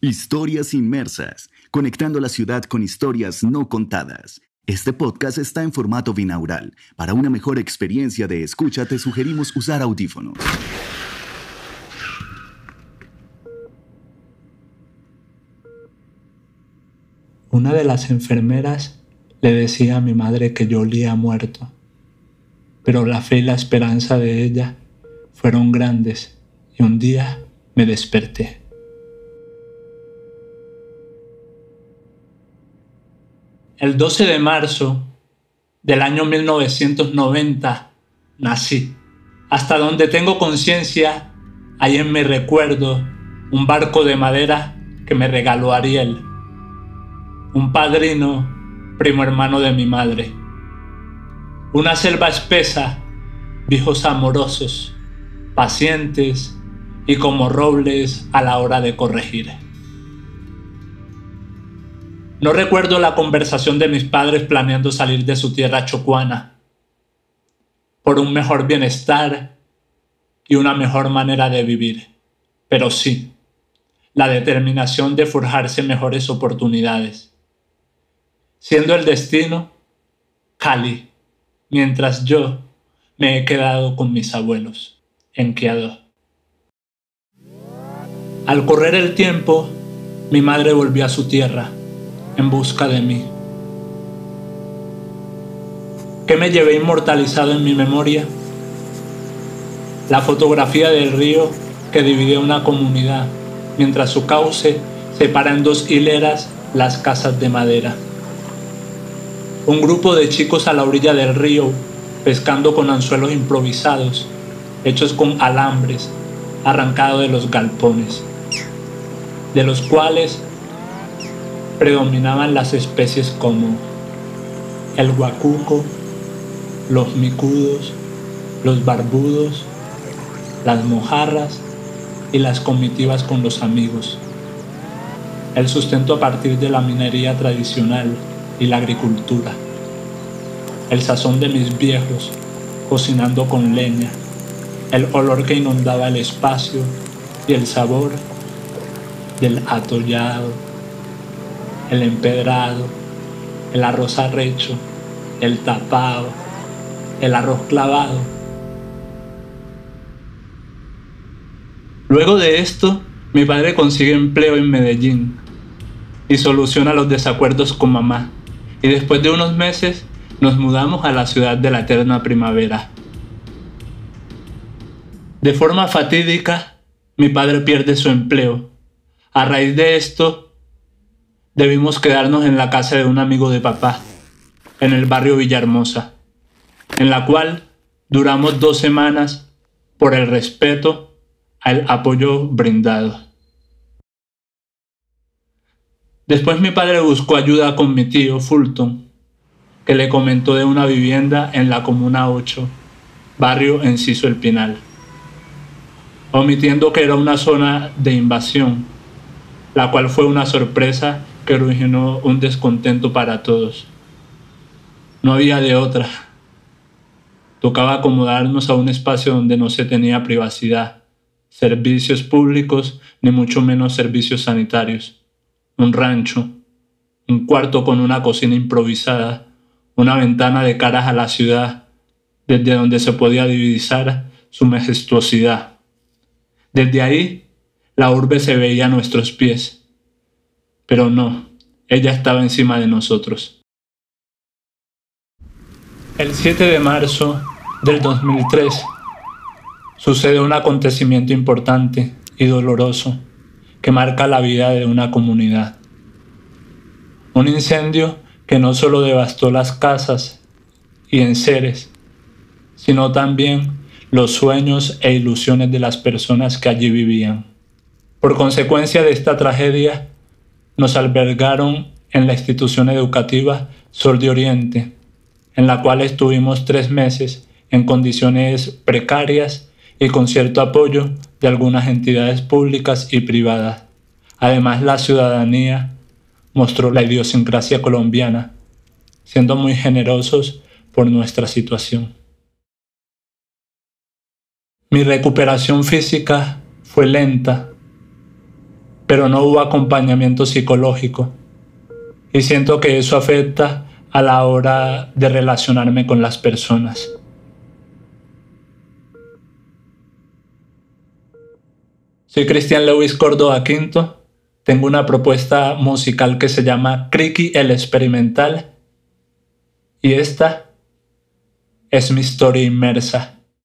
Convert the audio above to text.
Historias inmersas, conectando la ciudad con historias no contadas. Este podcast está en formato binaural. Para una mejor experiencia de escucha te sugerimos usar audífonos. Una de las enfermeras le decía a mi madre que yo olía muerto, pero la fe y la esperanza de ella fueron grandes y un día me desperté. El 12 de marzo del año 1990 nací. Hasta donde tengo conciencia, hay en mi recuerdo un barco de madera que me regaló Ariel, un padrino, primo hermano de mi madre. Una selva espesa, viejos amorosos, pacientes y como robles a la hora de corregir. No recuerdo la conversación de mis padres planeando salir de su tierra chocuana por un mejor bienestar y una mejor manera de vivir, pero sí, la determinación de forjarse mejores oportunidades. Siendo el destino Cali, mientras yo me he quedado con mis abuelos en Queado. Al correr el tiempo, mi madre volvió a su tierra en busca de mí. ¿Qué me llevé inmortalizado en mi memoria? La fotografía del río que divide una comunidad, mientras su cauce separa en dos hileras las casas de madera. Un grupo de chicos a la orilla del río pescando con anzuelos improvisados, hechos con alambres, arrancados de los galpones, de los cuales predominaban las especies como el guacuco, los micudos, los barbudos, las mojarras y las comitivas con los amigos. El sustento a partir de la minería tradicional y la agricultura. El sazón de mis viejos cocinando con leña. El olor que inundaba el espacio y el sabor del atollado el empedrado, el arroz arrecho, el tapado, el arroz clavado. Luego de esto, mi padre consigue empleo en Medellín y soluciona los desacuerdos con mamá. Y después de unos meses nos mudamos a la ciudad de la eterna primavera. De forma fatídica, mi padre pierde su empleo. A raíz de esto, debimos quedarnos en la casa de un amigo de papá, en el barrio Villahermosa, en la cual duramos dos semanas por el respeto al apoyo brindado. Después mi padre buscó ayuda con mi tío Fulton, que le comentó de una vivienda en la Comuna 8, barrio Enciso El Pinal, omitiendo que era una zona de invasión, la cual fue una sorpresa que originó un descontento para todos. No había de otra. Tocaba acomodarnos a un espacio donde no se tenía privacidad, servicios públicos, ni mucho menos servicios sanitarios. Un rancho, un cuarto con una cocina improvisada, una ventana de caras a la ciudad, desde donde se podía divisar su majestuosidad. Desde ahí, la urbe se veía a nuestros pies pero no, ella estaba encima de nosotros. El 7 de marzo del 2003 sucede un acontecimiento importante y doloroso que marca la vida de una comunidad. Un incendio que no solo devastó las casas y enseres, sino también los sueños e ilusiones de las personas que allí vivían. Por consecuencia de esta tragedia, nos albergaron en la institución educativa Sol de Oriente, en la cual estuvimos tres meses en condiciones precarias y con cierto apoyo de algunas entidades públicas y privadas. Además, la ciudadanía mostró la idiosincrasia colombiana, siendo muy generosos por nuestra situación. Mi recuperación física fue lenta pero no hubo acompañamiento psicológico. Y siento que eso afecta a la hora de relacionarme con las personas. Soy Cristian Lewis Córdoba Quinto. Tengo una propuesta musical que se llama Criqui el Experimental. Y esta es mi historia inmersa.